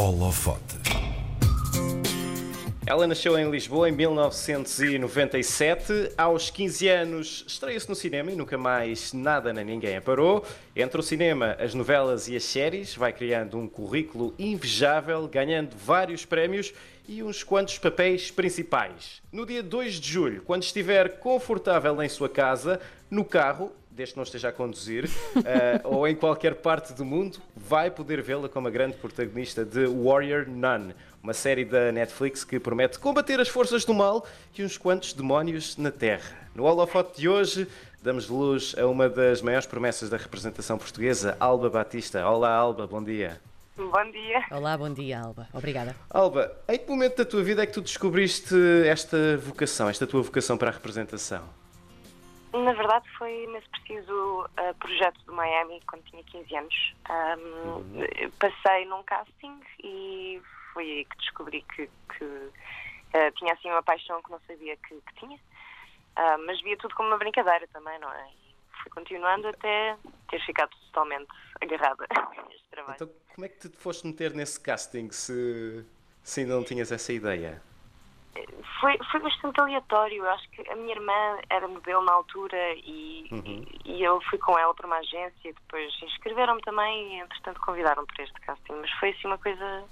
Holofote. Ela nasceu em Lisboa em 1997. Aos 15 anos estreia-se no cinema e nunca mais nada nem ninguém a parou. Entre o cinema, as novelas e as séries, vai criando um currículo invejável, ganhando vários prémios e uns quantos papéis principais. No dia 2 de julho, quando estiver confortável em sua casa, no carro, desde que não esteja a conduzir, uh, ou em qualquer parte do mundo, vai poder vê-la como a grande protagonista de Warrior Nun, uma série da Netflix que promete combater as forças do mal e uns quantos demónios na Terra. No holofote de hoje, damos luz a uma das maiores promessas da representação portuguesa, Alba Batista. Olá, Alba, bom dia. Bom dia. Olá, bom dia, Alba. Obrigada. Alba, em que momento da tua vida é que tu descobriste esta vocação, esta tua vocação para a representação? Na verdade, foi nesse preciso uh, projeto do Miami, quando tinha 15 anos. Um, uhum. Passei num casting e foi aí que descobri que, que uh, tinha assim uma paixão que não sabia que, que tinha. Uh, mas via tudo como uma brincadeira também, não é? E fui continuando até ter ficado totalmente agarrada a este trabalho. Então, como é que te foste meter nesse casting se, se ainda não tinhas essa ideia? Foi, foi bastante aleatório. Eu acho que a minha irmã era modelo na altura e, uhum. e, e, eu fui com ela para uma agência. Depois inscreveram-me também e, entretanto, convidaram para este casting. Mas foi assim uma coisa.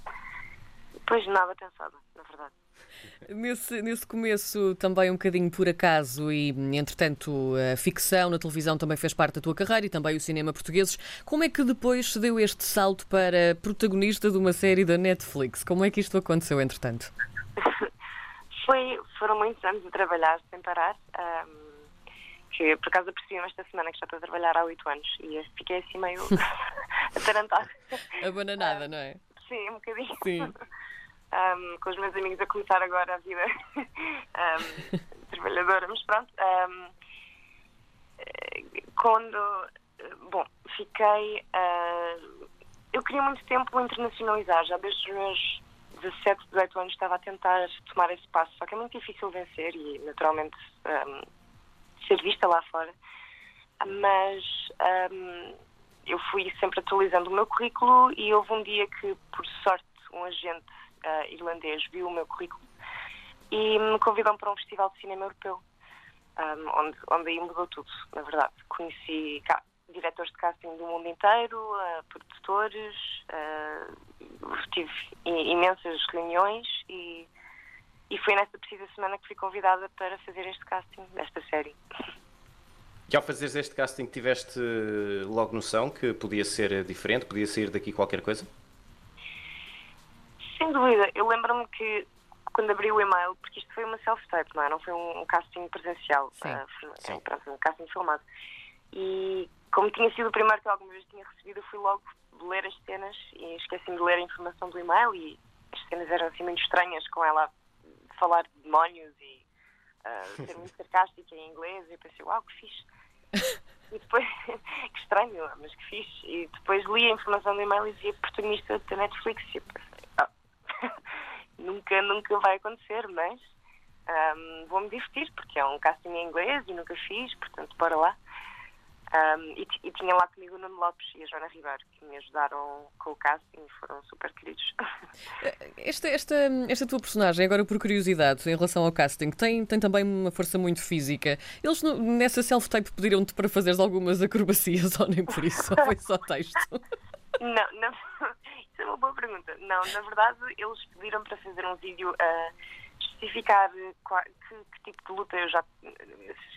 Depois nada pensada, na verdade. Nesse, nesse começo também um bocadinho por acaso e, entretanto, a ficção na televisão também fez parte da tua carreira e também o cinema portugueses. Como é que depois se deu este salto para protagonista de uma série da Netflix? Como é que isto aconteceu, entretanto? Foi, foram muitos anos a trabalhar sem parar. Um, que por acaso apercebi-me esta semana que já estou a trabalhar há oito anos e fiquei assim meio atarantada. Abananada, não é? Sim, um bocadinho. Sim. Um, com os meus amigos a começar agora a vida um, trabalhadora, mas pronto. Um, quando. Bom, fiquei. Uh, eu queria muito tempo internacionalizar, já desde os meus 17, 18 anos estava a tentar tomar esse passo, só que é muito difícil vencer e, naturalmente, um, ser vista lá fora. Mas um, eu fui sempre atualizando o meu currículo e houve um dia que, por sorte, um agente uh, irlandês viu o meu currículo e me convidou para um festival de cinema europeu, um, onde, onde aí mudou tudo, na verdade. Conheci diretores de casting do mundo inteiro, uh, produtores, uh, tive imensas reuniões e, e foi nessa precisa semana que fui convidada para fazer este casting desta série. E ao fazeres este casting tiveste logo noção que podia ser diferente, podia sair daqui qualquer coisa? Sem dúvida. Eu lembro-me que quando abri o e-mail, porque isto foi uma self-tape, não é? Não foi um, casting presencial, Sim. Uh, Sim. um casting filmado. E como tinha sido o primeiro que alguma vez tinha recebido, fui logo ler as cenas e esqueci-me de ler a informação do e-mail e as cenas eram assim muito estranhas com ela falar de demónios e uh, ser muito sarcástica em inglês e eu pensei, uau, que fixe. e depois, que estranho, mas que fixe. E depois li a informação do e-mail e dizia protagonista da Netflix e eu pensei, oh, nunca, nunca vai acontecer, mas um, vou-me divertir porque é um casting em inglês e nunca fiz, portanto, bora lá. Um, e, e, tinha lá comigo o Nuno Lopes e a Joana Ribeiro, que me ajudaram com o casting e foram super queridos. Esta, esta, esta tua personagem, agora por curiosidade, em relação ao casting, tem, tem também uma força muito física. Eles nessa self-tape pediram-te para fazeres algumas acrobacias ou nem por isso? Ou foi só texto? Não, não, isso é uma boa pergunta. Não, na verdade, eles pediram para fazer um vídeo a especificar que, que tipo de luta eu já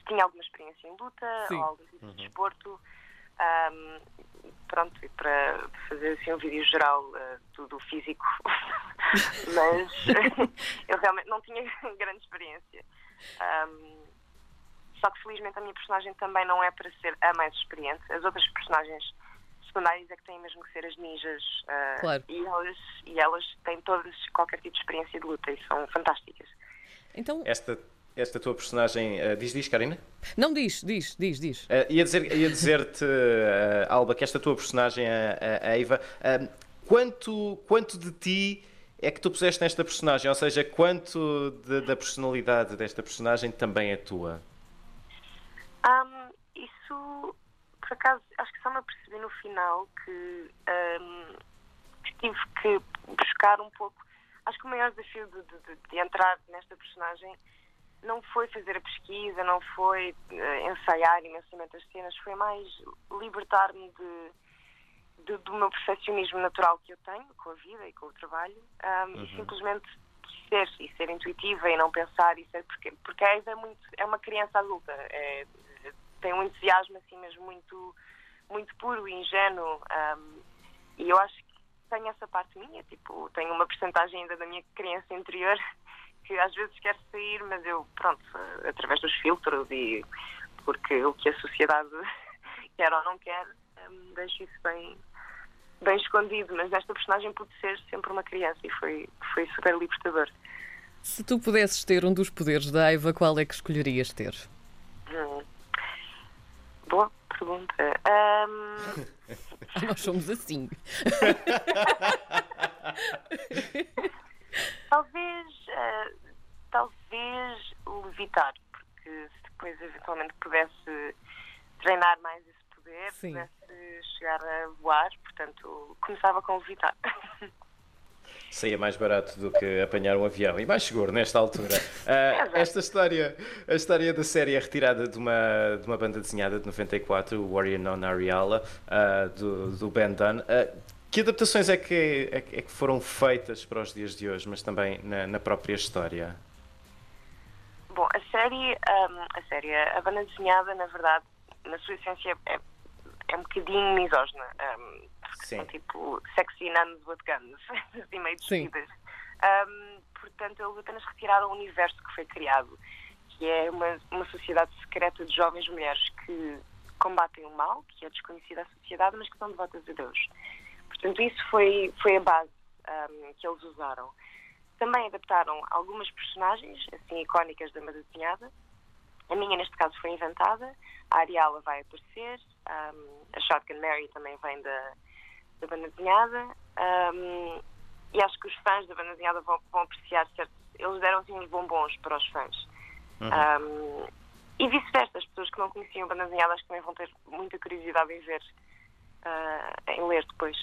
tinha alguma experiência em luta Sim. ou algum tipo de desporto. Um, pronto, e para fazer assim um vídeo geral uh, do, do, físico, mas eu realmente não tinha grande experiência. Um, só que felizmente a minha personagem também não é para ser a mais experiente. As outras personagens secundárias é que têm mesmo que ser as ninjas. Uh, claro. e, elas, e elas têm todas qualquer tipo de experiência de luta e são fantásticas. Então... Esta esta tua personagem. Uh, diz, diz, Karina? Não, diz, diz, diz, diz. Uh, ia dizer-te, ia dizer uh, Alba, que esta tua personagem, a, a Eva, quanto, quanto de ti é que tu puseste nesta personagem? Ou seja, quanto de, da personalidade desta personagem também é tua? Um, isso, por acaso, acho que só me apercebi no final que, um, que tive que focar um pouco. Acho que o maior desafio de, de, de entrar nesta personagem não foi fazer a pesquisa, não foi uh, ensaiar imensamente as cenas, foi mais libertar-me de, de, do meu perfeccionismo natural que eu tenho com a vida e com o trabalho um, uhum. e simplesmente ser e ser intuitiva e não pensar e ser porque porque a é muito é uma criança adulta é, tem um entusiasmo assim mesmo muito muito puro e ingênuo um, e eu acho tenho essa parte minha tipo tenho uma percentagem ainda da minha criança interior que às vezes quer sair mas eu pronto através dos filtros e porque o que a sociedade quer ou não quer um, deixo isso bem bem escondido, mas nesta personagem pude ser sempre uma criança e foi, foi super libertador. Se tu pudesses ter um dos poderes da Aiva, qual é que escolherias ter? Pergunta. Um... Nós somos assim. talvez, uh, talvez levitar, porque se depois eventualmente pudesse treinar mais esse poder, Sim. pudesse chegar a voar, portanto, começava com levitar. Saía mais barato do que apanhar um avião e mais seguro nesta altura. Uh, esta história, a história da série é retirada de uma, de uma banda desenhada de 94, o Warrior Non Ariala, uh, do, do Ben Dunn. Uh, que adaptações é que, é, é, que foram feitas para os dias de hoje, mas também na, na própria história? Bom, a série, um, a série, a banda desenhada, na verdade, na sua essência é, é um bocadinho misógina. Um, são tipo sexy nuns with guns, assim meio despidas. Um, portanto, eles apenas retiraram o universo que foi criado, que é uma, uma sociedade secreta de jovens mulheres que combatem o mal, que é desconhecido à sociedade, mas que são devotas a Deus. Portanto, isso foi, foi a base um, que eles usaram. Também adaptaram algumas personagens, assim, icónicas da banda desenhada. A minha, neste caso, foi inventada. A Ariala vai aparecer. Um, a Shotgun Mary também vem da, da banda desenhada um, e acho que os fãs da banda desenhada vão, vão apreciar certo. Eles deram assim uns bombons para os fãs. Uhum. Um, e vice-versa, as pessoas que não conheciam a banda desenhada acho que também vão ter muita curiosidade em ver, uh, em ler depois.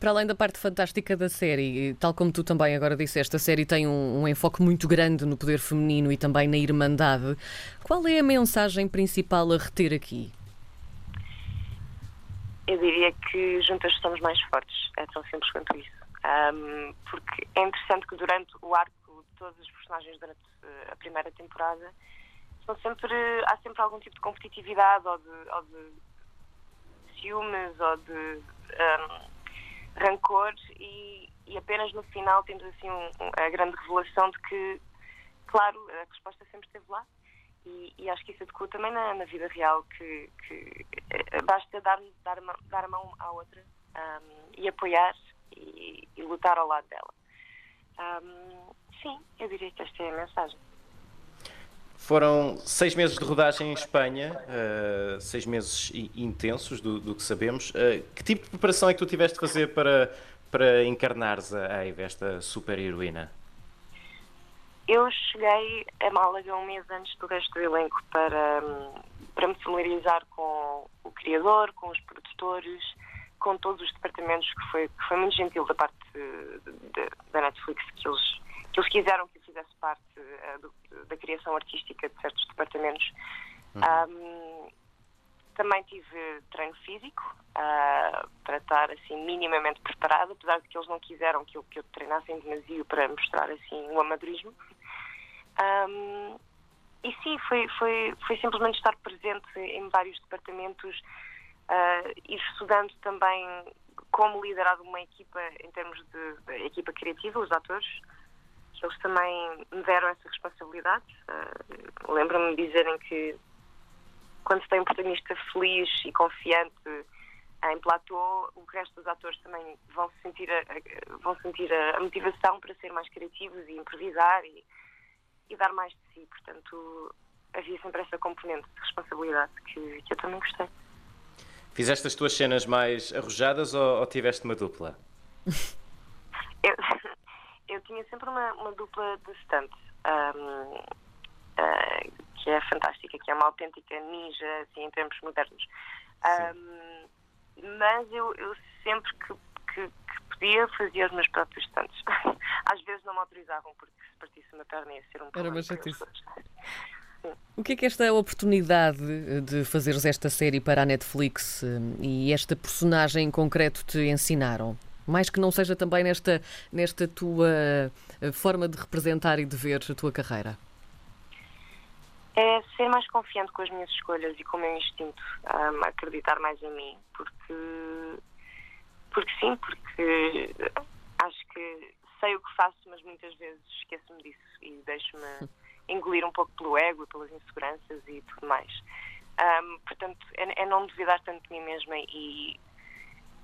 Para além da parte fantástica da série, tal como tu também agora disseste, a série tem um, um, enfoque muito grande no poder feminino e também na irmandade. Qual é a mensagem principal a reter aqui? Eu diria que juntas somos mais fortes. É tão simples quanto isso. Um, porque é interessante que durante o arco de todos os personagens durante eh, a primeira temporada são sempre, há sempre algum tipo de competitividade ou de, ou de ciúmes ou de um, rancor e, e, apenas no final temos assim um, a grande revelação de que, claro, a resposta sempre esteve lá e, e, acho que isso adequa também na, na vida real, que, que eh, basta dar, dar, dar a mão à outra um, e apoiar e, e, lutar ao lado dela. Um, sim, eu diria que esta é a mensagem. Foram seis meses de rodagem em Espanha, uh, seis meses intensos do, do que sabemos. Uh, que tipo de preparação é que tu tiveste de fazer para, para encarnares a Eve, esta super heroína? Eu cheguei a Málaga um mês antes do resto do elenco para, para me familiarizar com o criador, com os produtores, com todos os departamentos, que foi, que foi muito gentil da parte de, de, da Netflix, que eles, que eles quiseram que eu fizesse parte uh, do, da criação artística de certos departamentos. Uhum. Um, também tive treino físico uh, para estar assim minimamente preparada, apesar de que eles não quiseram que eu, que eu treinasse em demasiado para mostrar assim o amadorismo. Um, e sim, foi, foi, foi simplesmente estar presente em vários departamentos, uh, ir estudando também como liderar uma equipa em termos de, de equipa criativa, os atores. Eles também me deram essa responsabilidade. Uh, Lembro-me de dizerem que quando se tem um protagonista feliz e confiante em platô, o resto dos atores também vão sentir a, vão sentir a, motivação para ser mais criativos e improvisar e, e, dar mais de si. Portanto, havia sempre essa componente de responsabilidade que, que eu também gostei. Fizeste as tuas cenas mais arrojadas ou, ou tiveste uma dupla? eu, eu tinha sempre uma, uma dupla de stunt. Um, que é fantástica, que é uma autêntica ninja, assim, em termos modernos. Um, mas eu, eu sempre que, que, que, podia, fazia os meus próprios stunts. Às vezes não me autorizavam, porque se partisse uma perna ia ser um Era uma problema para eles chatice. O que é que esta oportunidade de fazeres esta série para a Netflix eh, e esta personagem em concreto te ensinaram? Mais que não seja também nesta, nesta tua eh, forma de representar e de ver a tua carreira. É ser mais confiante com as minhas escolhas e com o meu instinto, um, acreditar mais em mim, porque, porque sim, porque acho que sei o que faço, mas muitas vezes esqueço-me disso e deixo-me engolir um pouco pelo ego e pelas inseguranças e tudo mais. Um, portanto, é, é não duvidar tanto de mim mesma e,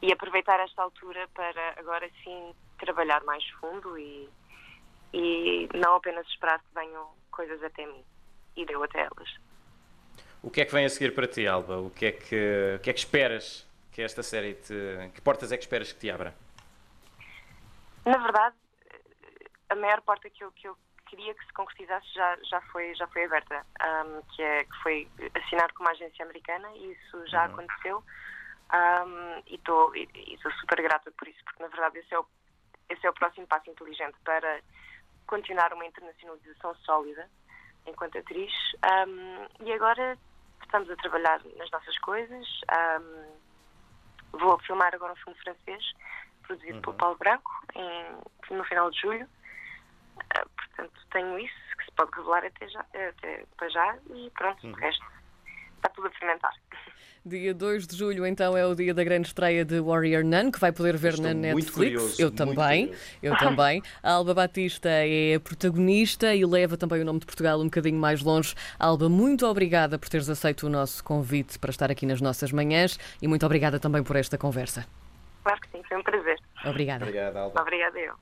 e aproveitar esta altura para agora sim trabalhar mais fundo e, e não apenas esperar que venham coisas até mim e deu até elas. O que é que vem a seguir para ti, Alba? O que é que, o que, é que esperas que esta série te. Que portas é que esperas que te abra? Na verdade, a maior porta que eu, que eu queria que se concretizasse já, já, foi, já foi aberta, um, que, é, que foi assinar com uma agência americana e isso já Uhum. aconteceu um, e estou super grata por isso, porque na verdade esse é o, esse é o próximo passo inteligente para continuar uma internacionalização sólida enquanto atriz um, e agora estamos a trabalhar nas nossas coisas um, vou filmar agora um filme francês produzido Uhum. pelo Paulo Branco em- no final de julho Uh, portanto, tenho isso que se pode revelar até, já, até para já e pronto, Uhum. o resto está tudo a fermentar. Dia 2 de julho, então, é o dia da grande estreia de Warrior Nun, que vai poder ver Estou na muito Netflix. curioso, eu muito também, curioso. eu também. A Alba Batista é a protagonista e leva também o nome de Portugal um bocadinho mais longe. Alba, muito obrigada por teres aceito o nosso convite para estar aqui nas nossas manhãs e muito obrigada também por esta conversa. Claro que sim, foi um prazer. Obrigada. Obrigado, Alba. Obrigada eu.